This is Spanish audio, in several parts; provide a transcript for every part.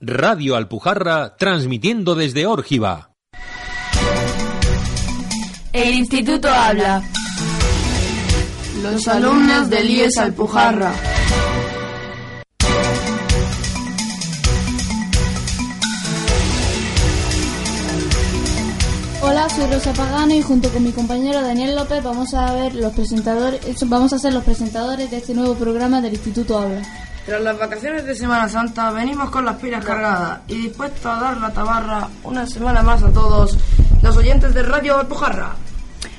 Radio Alpujarra transmitiendo desde Órgiva. El Instituto habla. Los alumnos del IES Alpujarra. Hola, soy Rosa Pagano y junto con mi compañero Daniel López vamos a ver los presentadores, vamos a ser los presentadores de este nuevo programa del Instituto Habla. Tras las vacaciones de Semana Santa venimos con las pilas cargadas y dispuestos a dar la tabarra una semana más a todos los oyentes de Radio Alpujarra.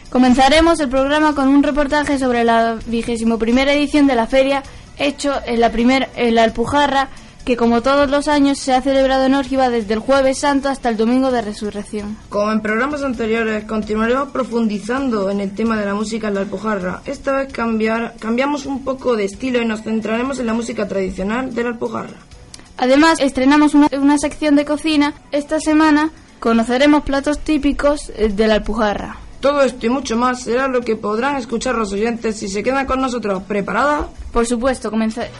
Comenzaremos el programa con un reportaje sobre la vigésimo primera edición de la feria hecho en la, primer, en la Alpujarra que como todos los años se ha celebrado en Órgiva desde el jueves santo hasta el domingo de resurrección. Como en programas anteriores, continuaremos profundizando en el tema de la música en la Alpujarra. Esta vez cambiar, cambiamos un poco de estilo y nos centraremos en la música tradicional de la Alpujarra. Además, estrenamos una, una sección de cocina. Esta semana conoceremos platos típicos eh, de la Alpujarra. Todo esto y mucho más será lo que podrán escuchar los oyentes si se quedan con nosotros. ¿Preparada? Por supuesto,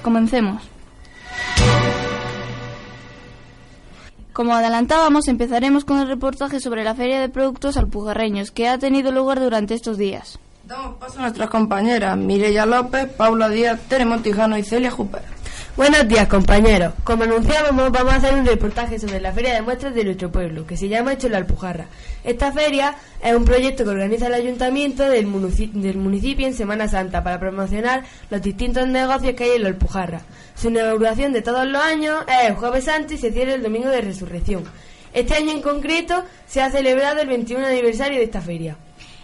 comencemos. Como adelantábamos, empezaremos con el reportaje sobre la Feria de Productos Alpujarreños que ha tenido lugar durante estos días. Damos paso a nuestras compañeras Mireya López, Paula Díaz, Tere Montijano y Celia Juper. Buenos días, compañeros. Como anunciábamos, vamos a hacer un reportaje sobre la Feria de Muestras de nuestro pueblo, que se llama Hecho la Alpujarra. Esta feria es un proyecto que organiza el ayuntamiento del, del municipio en Semana Santa para promocionar los distintos negocios que hay en la Alpujarra. Su inauguración de todos los años es el jueves santo y se cierra el domingo de resurrección. Este año en concreto se ha celebrado el 21 aniversario de esta feria.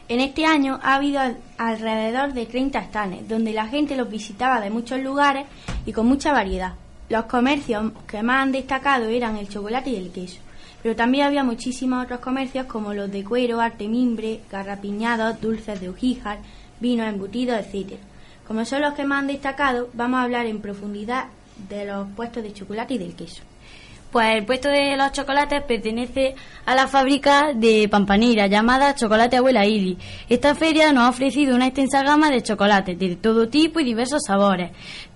En este año ha habido alrededor de 30 stands, donde la gente los visitaba de muchos lugares y con mucha variedad. Los comercios que más han destacado eran el chocolate y el queso, pero también había muchísimos otros comercios como los de cuero, arte mimbre, garrapiñados, dulces de hojíjar, vinos embutidos, etc. Como son los que más han destacado, vamos a hablar en profundidad de los puestos de chocolate y del queso. Pues el puesto de los chocolates pertenece a la fábrica de Pampanera llamada Chocolate Abuela Ili. Esta feria nos ha ofrecido una extensa gama de chocolates de todo tipo y diversos sabores,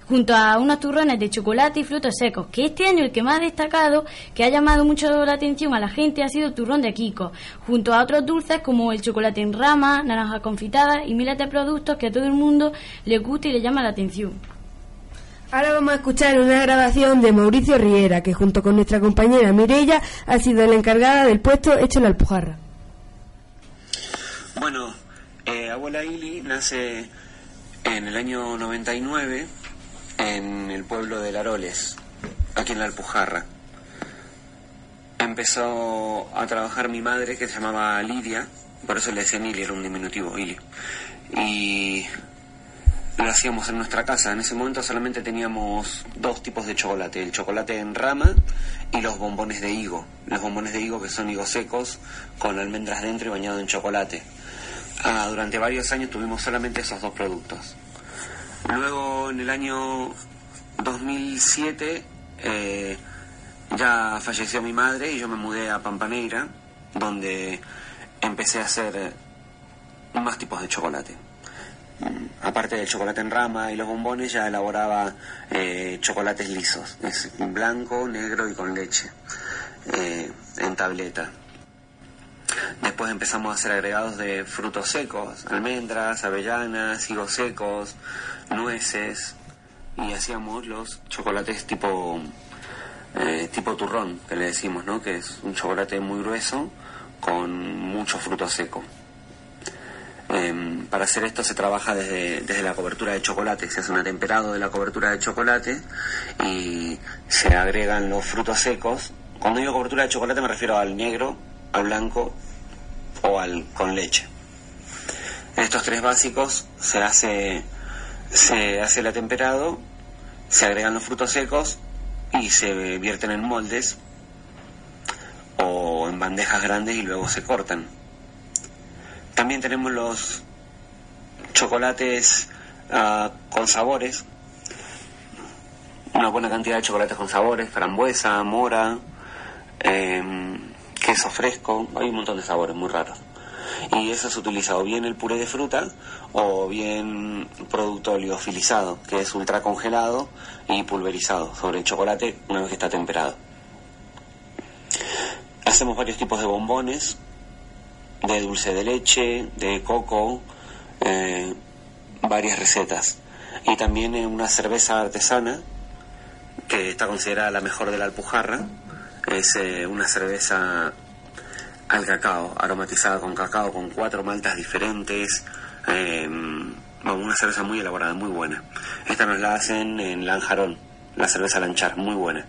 junto a unos turrones de chocolate y frutos secos, que este año el que más ha destacado, que ha llamado mucho la atención a la gente, ha sido el turrón de Kiko, junto a otros dulces como el chocolate en rama, naranja confitada y miles de productos que a todo el mundo le gusta y le llama la atención. Ahora vamos a escuchar una grabación de Mauricio Riera, que junto con nuestra compañera Mirella ha sido la encargada del puesto hecho en la Alpujarra. Bueno, eh, Abuela Ili nace en el año 99 en el pueblo de Laroles, aquí en la Alpujarra. Empezó a trabajar mi madre, que se llamaba Lidia, por eso le decían Ili, era un diminutivo, Ili. Y lo hacíamos en nuestra casa. En ese momento solamente teníamos dos tipos de chocolate, el chocolate en rama y los bombones de higo. Los bombones de higo que son higos secos con almendras dentro y bañado en chocolate. Ah, durante varios años tuvimos solamente esos dos productos. Luego en el año 2007 eh, ya falleció mi madre y yo me mudé a Pampaneira, donde empecé a hacer más tipos de chocolate aparte del chocolate en rama y los bombones, ya elaboraba eh, chocolates lisos, es blanco, negro y con leche, eh, en tableta. Después empezamos a hacer agregados de frutos secos, almendras, avellanas, higos secos, nueces, y hacíamos los chocolates tipo, eh, tipo turrón, que le decimos, ¿no? que es un chocolate muy grueso con mucho fruto seco. Em, para hacer esto se trabaja desde, desde, la cobertura de chocolate, se hace un atemperado de la cobertura de chocolate y se agregan los frutos secos. Cuando digo cobertura de chocolate me refiero al negro, al blanco o al con leche. Estos tres básicos se hace, se hace el atemperado, se agregan los frutos secos y se vierten en moldes o en bandejas grandes y luego se cortan. También tenemos los chocolates ah, con sabores, una buena cantidad de chocolates con sabores, frambuesa, mora, em, queso fresco, hay un montón de sabores muy raros. Y eso es utilizado bien el puré de fruta o bien producto oleofilizado, que es ultra congelado y pulverizado sobre el chocolate una vez que está temperado. Hacemos varios tipos de bombones, de dulce de leche, de coco, eh, varias recetas. Y también una cerveza artesana, que está considerada la mejor de la Alpujarra. Es eh, una cerveza al cacao, aromatizada con cacao, con cuatro maltas diferentes. Eh, una cerveza muy elaborada, muy buena. Esta nos la hacen en Lanjarón, la cerveza Lanchar, muy buena.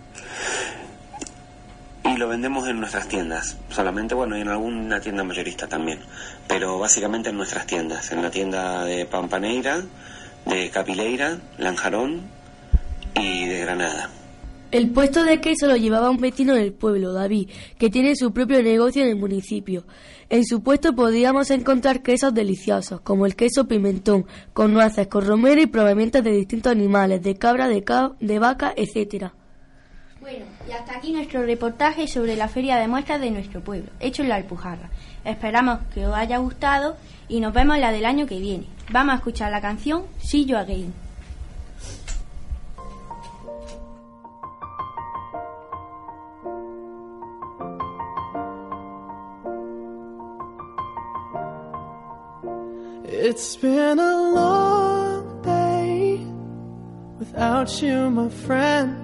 Y lo vendemos en nuestras tiendas, solamente, bueno, y en alguna tienda mayorista también, pero básicamente en nuestras tiendas, en la tienda de Pampaneira, de Capileira, Lanjarón y de Granada. El puesto de queso lo llevaba un vecino del pueblo, David, que tiene su propio negocio en el municipio. En su puesto podíamos encontrar quesos deliciosos, como el queso pimentón, con nueces, con romero y provenientes de distintos animales, de cabra, de, de vaca, etcétera. Bueno, y hasta aquí nuestro reportaje sobre la feria de muestras de nuestro pueblo, hecho en la Alpujarra. Esperamos que os haya gustado y nos vemos la del año que viene. Vamos a escuchar la canción See You Again. It's been a long day without you, my friend.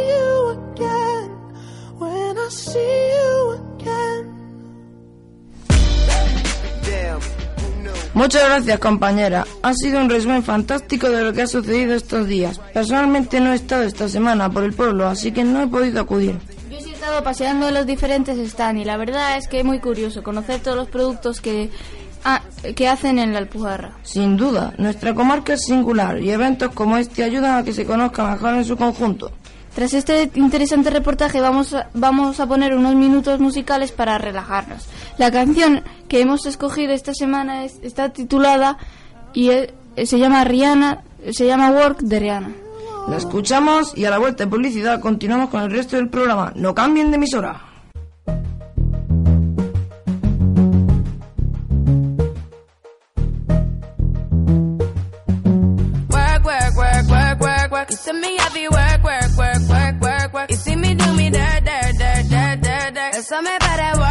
Muchas gracias, compañera. Ha sido un resumen fantástico de lo que ha sucedido estos días. Personalmente no he estado esta semana por el pueblo, así que no he podido acudir. Yo he estado paseando en los diferentes stands y la verdad es que es muy curioso conocer todos los productos que, que hacen en la Alpujarra. Sin duda, nuestra comarca es singular y eventos como este ayudan a que se conozca mejor en su conjunto. Tras este interesante reportaje vamos a, vamos a poner unos minutos musicales para relajarnos. La canción que hemos escogido esta semana está titulada y se llama Rihanna, se llama Work de Rihanna. La escuchamos y a la vuelta de publicidad continuamos con el resto del programa. No cambien de emisora. So me better work, work, work,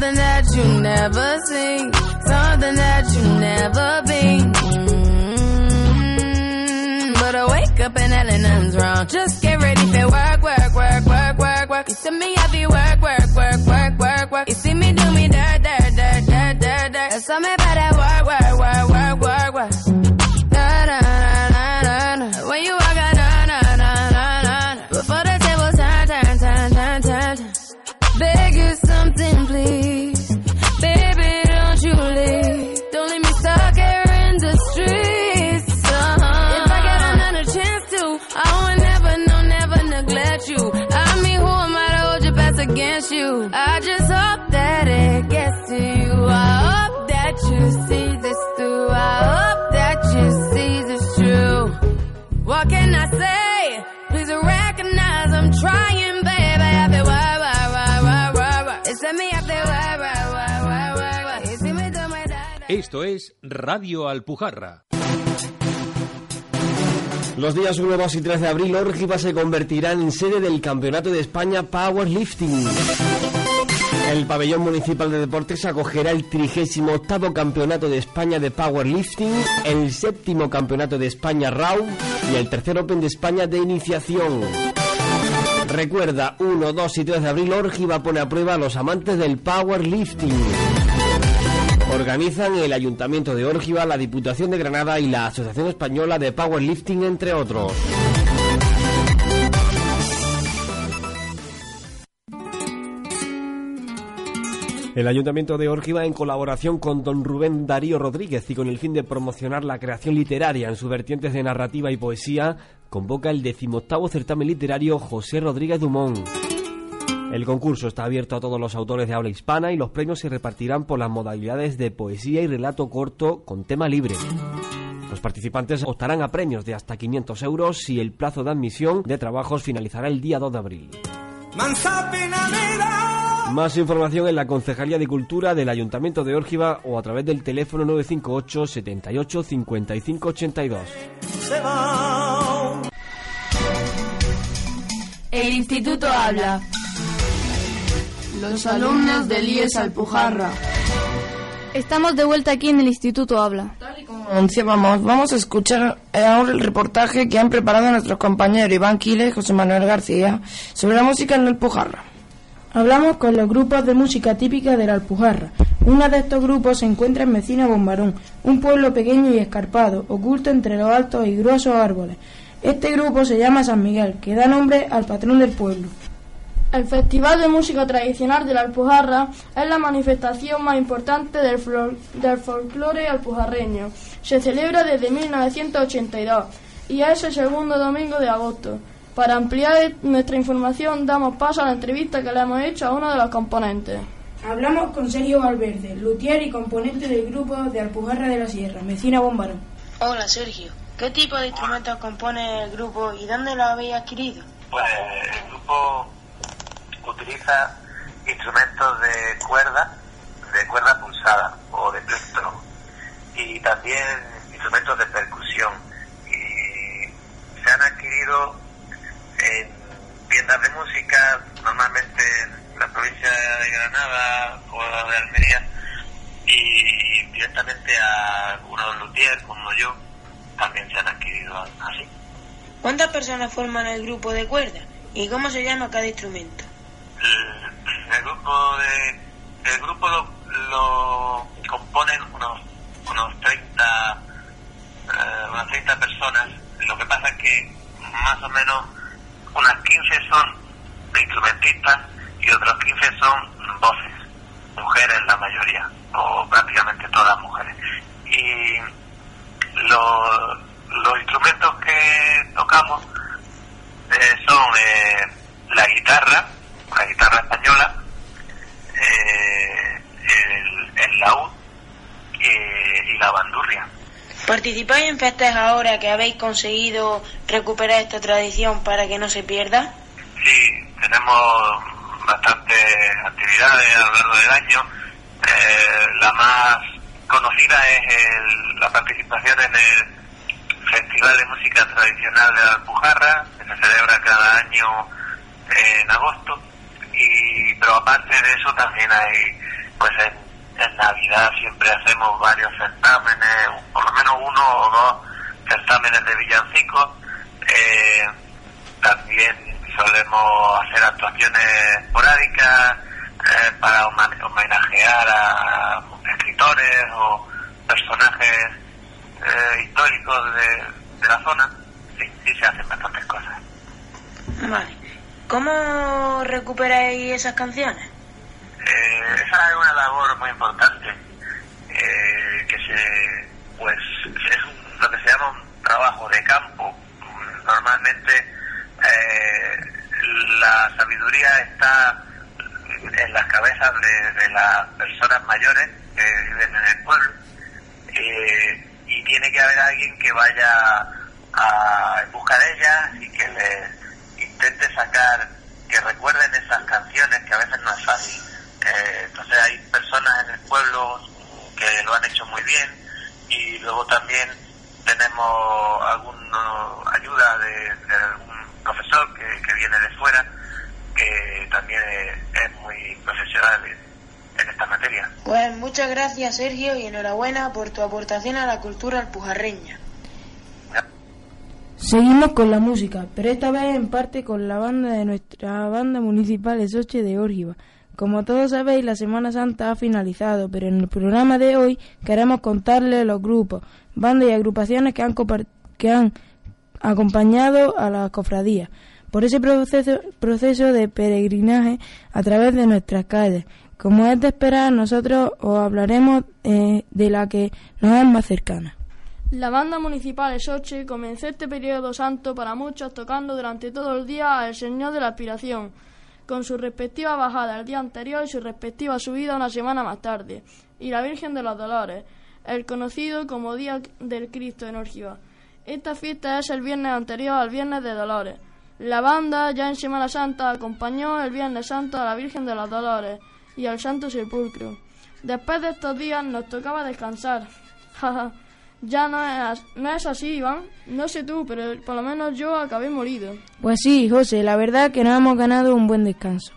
Something that you never seen. Something that you never been. Mm-hmm. But I wake up and hell nothing's wrong. Just get ready for work, work, work, work, work, work. You see me, I be work, work, work, work, work, work. You see me do me dirt, dirt, dirt, dirt, dirt, dirt. That's all me against you? I just hope that it gets to you. I hope that you see this through. I hope that you see this true. What can I say? Please recognize I'm trying, baby. I feel why, why, why, why, why, why. It's me, why, why. Esto es Radio Alpujarra. Los días 1, 2 y 3 de abril, Órgiva se convertirá en sede del Campeonato de España Powerlifting. El pabellón municipal de deportes acogerá el 38 Campeonato de España de Powerlifting, el séptimo Campeonato de España RAW y el tercer Open de España de Iniciación. Recuerda, 1, 2 y 3 de abril, Órgiva pone a prueba a los amantes del Powerlifting. Organizan el Ayuntamiento de Órgiva, la Diputación de Granada y la Asociación Española de Powerlifting, entre otros. El Ayuntamiento de Órgiva, en colaboración con don Rubén Darío Rodríguez y con el fin de promocionar la creación literaria en sus vertientes de narrativa y poesía, convoca el decimoctavo certamen literario José Rodríguez Dumont. El concurso está abierto a todos los autores de habla hispana y los premios se repartirán por las modalidades de poesía y relato corto con tema libre. Los participantes optarán a premios de hasta 500 euros y el plazo de admisión de trabajos finalizará el día 2 de abril. Más información en la Concejalía de Cultura del Ayuntamiento de Órgiva o a través del teléfono 958 78 55 82. El Instituto habla. Los alumnos del IES Alpujarra. Estamos de vuelta aquí en el Instituto Habla. Anunciábamos, vamos a escuchar ahora el reportaje que han preparado nuestros compañeros Iván Quile y José Manuel García sobre la música en la Alpujarra. Hablamos con los grupos de música típica de la Alpujarra. Uno de estos grupos se encuentra en Mecina Bombarón, un pueblo pequeño y escarpado, oculto entre los altos y gruesos árboles. Este grupo se llama San Miguel, que da nombre al patrón del pueblo. El Festival de Música Tradicional de la Alpujarra es la manifestación más importante del, flor- del folclore alpujarreño. Se celebra desde 1982 y es el segundo domingo de agosto. Para ampliar nuestra información damos paso a la entrevista que le hemos hecho a uno de los componentes. Hablamos con Sergio Valverde, luthier y componente del grupo de Alpujarra de la Sierra, Mecina Bombarón. Hola Sergio, ¿qué tipo de instrumentos compone el grupo y dónde lo habéis adquirido? Pues el grupo utiliza instrumentos de cuerda, de cuerda pulsada o de plectro y también instrumentos de percusión y se han adquirido en tiendas de música, normalmente en la provincia de Granada o de Almería y directamente a algunos luthiers como yo también se han adquirido así. ¿Cuántas personas forman el grupo de cuerda y cómo se llama cada instrumento? El, grupo de el grupo lo, lo componen unos unos 30 eh, unas 30 personas. Lo que pasa es que más o menos unas 15 son instrumentistas y otros 15 son voces mujeres la mayoría o prácticamente todas mujeres y lo- los instrumentos que tocamos eh, son eh, la guitarra la guitarra española, eh, el, el laúd eh, y la bandurria. ¿Participáis en festas ahora que habéis conseguido recuperar esta tradición para que no se pierda? Sí, tenemos bastantes actividades a lo largo del año. Eh, la más conocida es el- la participación en el Festival de Música Tradicional de la Alpujarra, que se celebra cada año en agosto. Y, pero aparte de eso también hay, pues en, Navidad siempre hacemos varios certámenes, por lo menos uno o dos certámenes de villancicos. Eh, también solemos hacer actuaciones esporádicas eh, para homenajear a escritores o personajes eh, históricos de, de la zona. Sí, sí se hacen bastantes cosas. Vale. ¿Cómo recuperáis esas canciones? Eh, esa es una labor muy importante eh, que se pues es un- lo que se llama un trabajo de campo normalmente eh, la sabiduría está en las cabezas de, de las personas mayores que viven en el pueblo eh, y tiene que haber alguien que vaya a, en busca de ellas y que les intente sacar, que recuerden esas canciones que a veces no es fácil. Eh, entonces hay personas en el pueblo que lo han hecho muy bien y luego también tenemos alguna ayuda de, de algún profesor que, que viene de fuera que también es, es muy profesional en, en esta materia. Pues muchas gracias Sergio y enhorabuena por tu aportación a la cultura alpujarreña. Seguimos con la música, pero esta vez en parte con la banda de nuestra banda municipal Esoche de Órgiva. Como todos sabéis, la Semana Santa ha finalizado, pero en el programa de hoy queremos contarles los grupos, bandas y agrupaciones que han, que han acompañado a la cofradía por ese proceso, de peregrinaje a través de nuestras calles. Como es de esperar, nosotros os hablaremos eh, de la que nos es más cercana. La banda municipal de Soche comenzó este periodo santo para muchos tocando durante todo el día al Señor de la Aspiración, con su respectiva bajada el día anterior y su respectiva subida una semana más tarde, y la Virgen de los Dolores, el conocido como Día del Cristo en Órgiva. Esta fiesta es el viernes anterior al Viernes de Dolores. La banda ya en Semana Santa acompañó el Viernes Santo a la Virgen de los Dolores y al Santo Sepulcro. Después de estos días nos tocaba descansar. Ya no es, no es así, Iván. No sé tú, pero por lo menos yo acabé morido. Pues sí, José, la verdad que nos hemos ganado un buen descanso.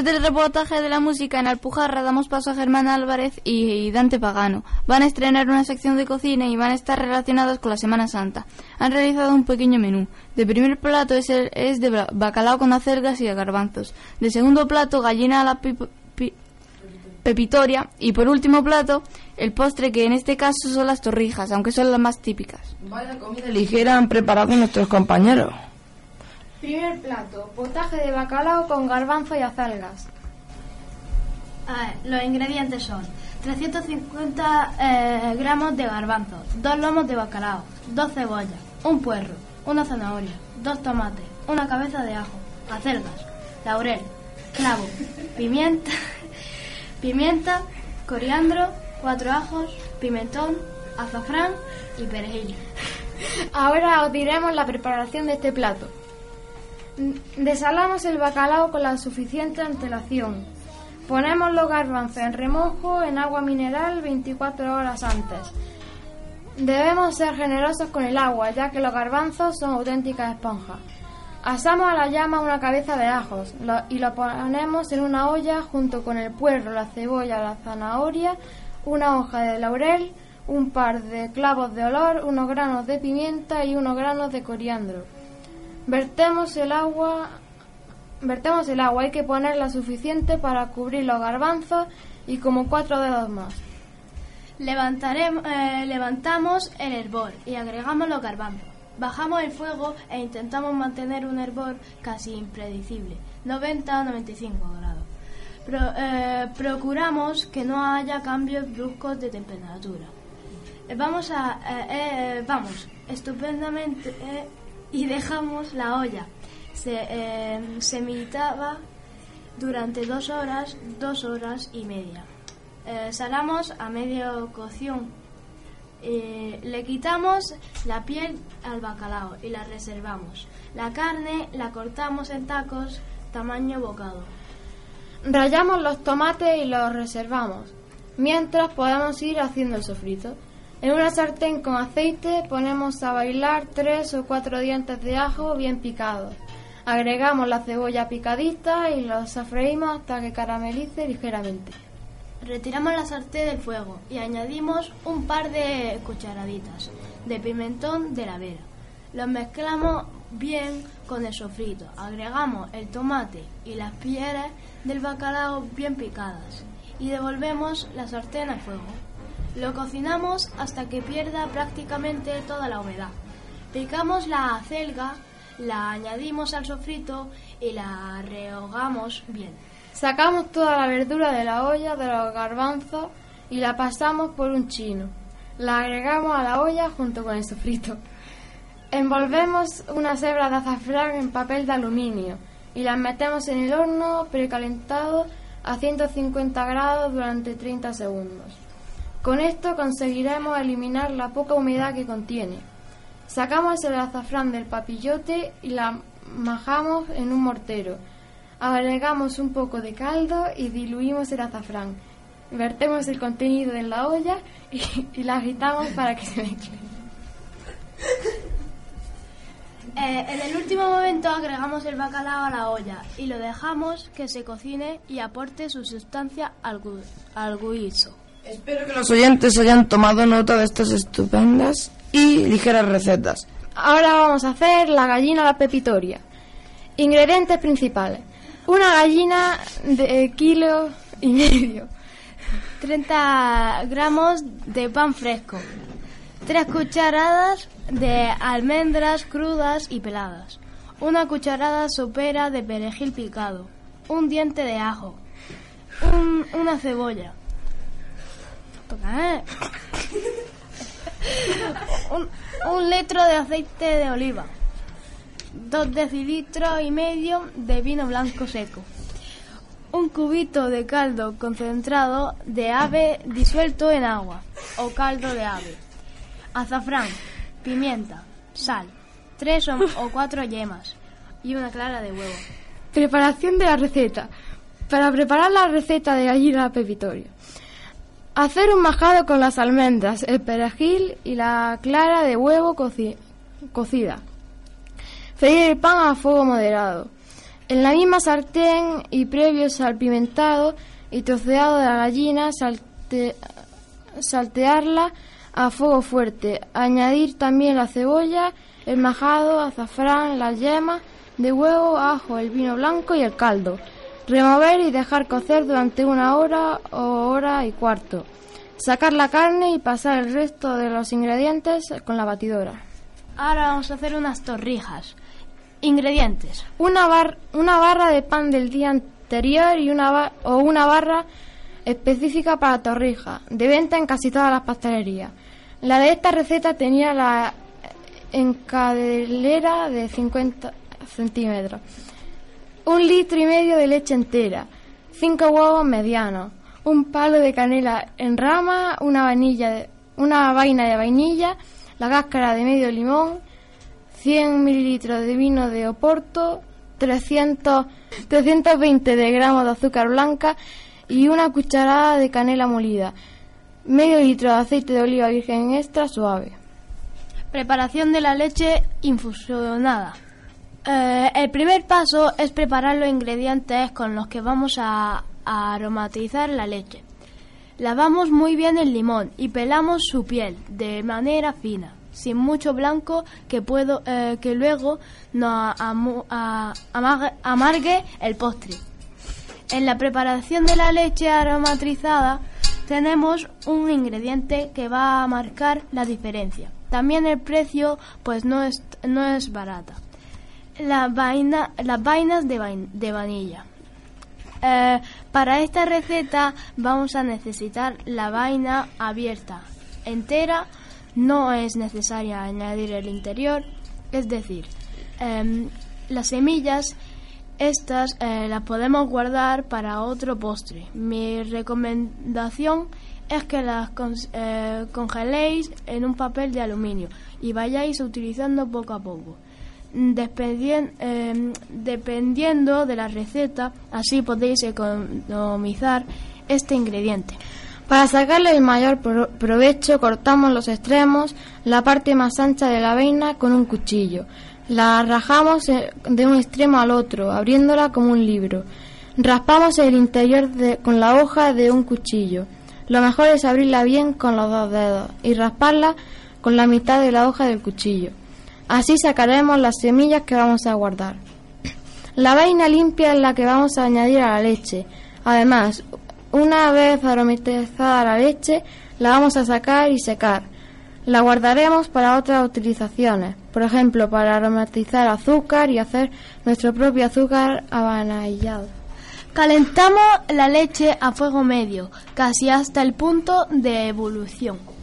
Después del reportaje de la música en Alpujarra, damos paso a Germán Álvarez y Dante Pagano. Van a estrenar una sección de cocina y van a estar relacionados con la Semana Santa. Han realizado un pequeño menú. De primer plato es, el- es de bacalao con acelgas y garbanzos. De segundo plato, gallina a la pepitoria. Y por último plato, el postre que en este caso son las torrijas, aunque son las más típicas. Vaya comida ligera han preparado nuestros compañeros. Primer plato, potaje de bacalao con garbanzo y acelgas. los ingredientes son 350 eh, gramos de garbanzos, dos lomos de bacalao, dos cebollas, un puerro, una zanahoria, dos tomates, una cabeza de ajo, acelgas, laurel, clavo, pimienta, pimienta, coriandro, cuatro ajos, pimentón, azafrán y perejil. Ahora os diremos la preparación de este plato. Desalamos el bacalao con la suficiente antelación. Ponemos los garbanzos en remojo en agua mineral 24 horas antes. Debemos ser generosos con el agua, ya que los garbanzos son auténticas esponjas. Asamos a la llama una cabeza de ajos y lo ponemos en una olla junto con el puerro, la cebolla, la zanahoria, una hoja de laurel, un par de clavos de olor, unos granos de pimienta y unos granos de coriandro. Vertemos el agua, vertemos el agua, hay que ponerla suficiente para cubrir los garbanzos y como cuatro dedos más. Levantaremos, eh, levantamos el hervor y agregamos los garbanzos. Bajamos el fuego e intentamos mantener un hervor casi impredecible, 90 o 95 grados. Pro- eh, procuramos que no haya cambios bruscos de temperatura. Eh, Vamos a, eh, vamos, estupendamente y dejamos la olla. Se, eh, durante dos horas, dos horas y media. Eh, salamos a medio cocción. Eh, le quitamos la piel al bacalao y la reservamos. La carne la cortamos en tacos tamaño bocado. Rallamos los tomates y los reservamos. Mientras podemos ir haciendo el sofrito. En una sartén con aceite ponemos a bailar tres o cuatro dientes de ajo bien picados. Agregamos la cebolla picadita y los sofreímos hasta que caramelice ligeramente. Retiramos la sartén del fuego y añadimos un par de cucharaditas de pimentón de la vera. Los mezclamos bien con el sofrito. Agregamos el tomate y las pieles del bacalao bien picadas y devolvemos la sartén al fuego. Lo cocinamos hasta que pierda prácticamente toda la humedad. Picamos la acelga, la añadimos al sofrito y la rehogamos bien. Sacamos toda la verdura de la olla de los garbanzos y la pasamos por un chino. La agregamos a la olla junto con el sofrito. Envolvemos unas hebras de azafrán en papel de aluminio y las metemos en el horno precalentado a 150 grados durante 30 segundos. Con esto conseguiremos eliminar la poca humedad que contiene. Sacamos el azafrán del papillote y la majamos en un mortero. Agregamos un poco de caldo y diluimos el azafrán. Vertemos el contenido en la olla y, la agitamos para que se mezcle. Eh, en el último momento agregamos el bacalao a la olla y lo dejamos que se cocine y aporte su sustancia al, gu- al guiso. Espero que los oyentes hayan tomado nota de estas estupendas y ligeras recetas. Ahora vamos a hacer la gallina a la pepitoria. Ingredientes principales. Una gallina de kilo y medio. 30 gramos de pan fresco. 3 cucharadas de almendras crudas y peladas. Una cucharada sopera de perejil picado. Un diente de ajo. un- una cebolla. ¿Eh? un, litro de aceite de oliva. Dos decilitros y medio de vino blanco seco. Un cubito de caldo concentrado de ave disuelto en agua o caldo de ave. Azafrán, pimienta, sal, tres o, o cuatro yemas y una clara de huevo. Preparación de la receta. Para preparar la receta de gallina pepitoria. Hacer un majado con las almendras, el perejil y la clara de huevo coci- cocida. Freír el pan a fuego moderado. En la misma sartén y previo salpimentado y troceado de la gallina, salte- saltearla a fuego fuerte. Añadir también la cebolla, el majado, azafrán, las yemas de huevo, ajo, el vino blanco y el caldo. Remover y dejar cocer durante una hora o hora y cuarto. Sacar la carne y pasar el resto de los ingredientes con la batidora. Ahora vamos a hacer unas torrijas. Ingredientes. Una, bar- una barra de pan del día anterior y una o una barra específica para torrija, de venta en casi todas las pastelerías. La de esta receta tenía la encadelera de 50 centímetros, un litro y medio de leche entera, cinco huevos medianos, un palo de canela en rama, una vainilla, una vaina de vainilla, la cáscara de medio limón, 100 mililitros de vino de Oporto, 300, 320 de gramos de azúcar blanca y una cucharada de canela molida, medio litro de aceite de oliva virgen extra suave. Preparación de la leche infusionada. Eh, el primer paso es preparar los ingredientes con los que vamos a, aromatizar la leche. Lavamos muy bien el limón y pelamos su piel de manera fina, sin mucho blanco que, eh, luego nos amargue el postre. En la preparación de la leche aromatizada tenemos un ingrediente que va a marcar la diferencia. También el precio pues no es, no es barata. La vaina, las vainas de, vain- de vanilla. Eh, para esta receta vamos a necesitar la vaina abierta, entera, no es necesaria añadir el interior, es decir, em, las semillas Estas eh, las podemos guardar para otro postre. Mi recomendación es que las eh, congeléis en un papel de aluminio y vayáis utilizando poco a poco. Eh, dependiendo de la receta, así podéis economizar este ingrediente. Para sacarle el mayor provecho cortamos los extremos, la parte más ancha de la vaina con un cuchillo. La rajamos eh, de un extremo al otro, abriéndola como un libro. Raspamos el interior con la hoja de un cuchillo. Lo mejor es abrirla bien con los dos dedos y rasparla con la mitad de la hoja del cuchillo. Así sacaremos las semillas que vamos a guardar. La vaina limpia es la que vamos a añadir a la leche. Además, una vez aromatizada la leche, la vamos a sacar y secar. La guardaremos para otras utilizaciones, por ejemplo, para aromatizar azúcar y hacer nuestro propio azúcar avanillado. Calentamos la leche a fuego medio, casi hasta el punto de evolución.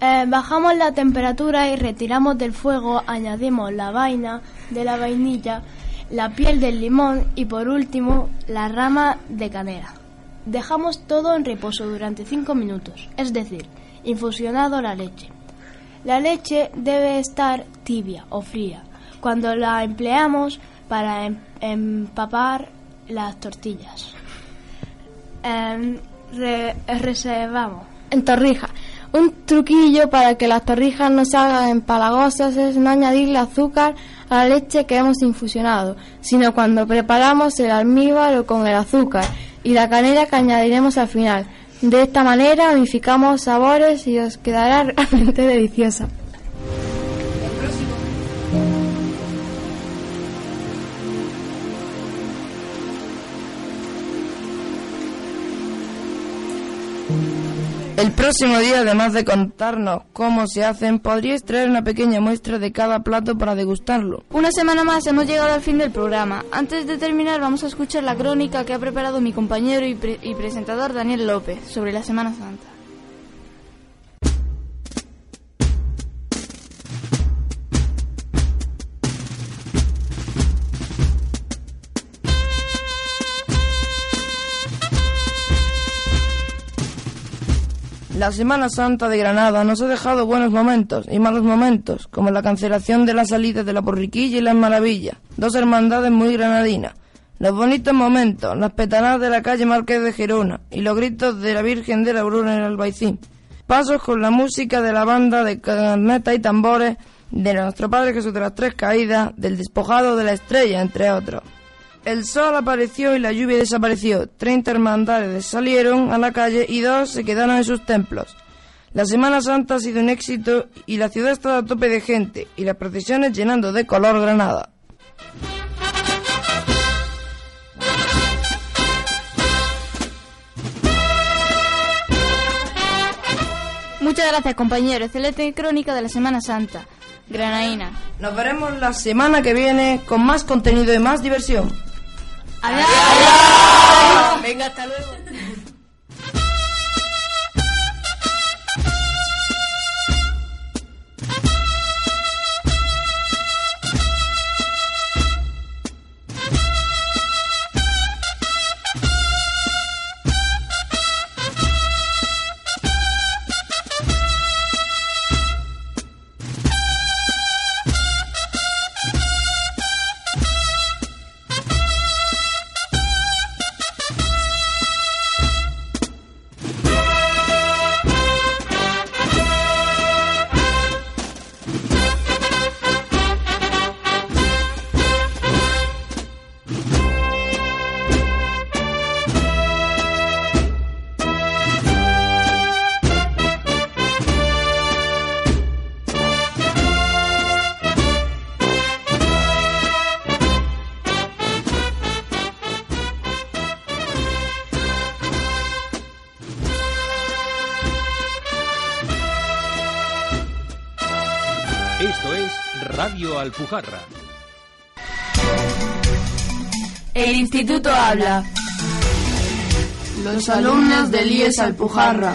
Eh, bajamos la temperatura y retiramos del fuego, añadimos la vaina de la vainilla, la piel del limón y por último la rama de canela. Dejamos todo en reposo durante 5 minutos, es decir, infusionado la leche. La leche debe estar tibia o fría cuando la empleamos para em, empapar las tortillas. Em, reservamos. En torrija. Un truquillo para que las torrijas no se hagan empalagosas es no añadirle azúcar a la leche que hemos infusionado, sino cuando preparamos el almíbar o con el azúcar y la canela que añadiremos al final. De esta manera unificamos sabores y os quedará realmente deliciosa. El próximo día, además de contarnos cómo se hacen, podríais traer una pequeña muestra de cada plato para degustarlo. Una semana más hemos llegado al fin del programa. Antes de terminar, vamos a escuchar la crónica que ha preparado mi compañero y, y presentador Daniel López sobre la Semana Santa. La Semana Santa de Granada nos ha dejado buenos momentos y malos momentos, como la cancelación de la salida de la Porriquilla y las Maravillas, dos hermandades muy granadinas. Los bonitos momentos, las petanadas de la calle Marqués de Gerona y los gritos de la Virgen de la Aurora en el Albaicín. Pasos con la música de la banda de cornetas y tambores de nuestro Padre Jesús de las Tres Caídas, del despojado de la estrella, entre otros. El sol apareció y la lluvia desapareció. Treinta hermandades salieron a la calle y dos se quedaron en sus templos. La Semana Santa ha sido un éxito y la ciudad está a tope de gente y las procesiones llenando de color Granada. Muchas gracias compañero, excelente crónica de la Semana Santa. Granaína. Nos veremos la semana que viene con más contenido y más diversión. Adiós. Venga, hasta luego. Alpujarra. El instituto habla. Los alumnos del IES Alpujarra.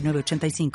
906985.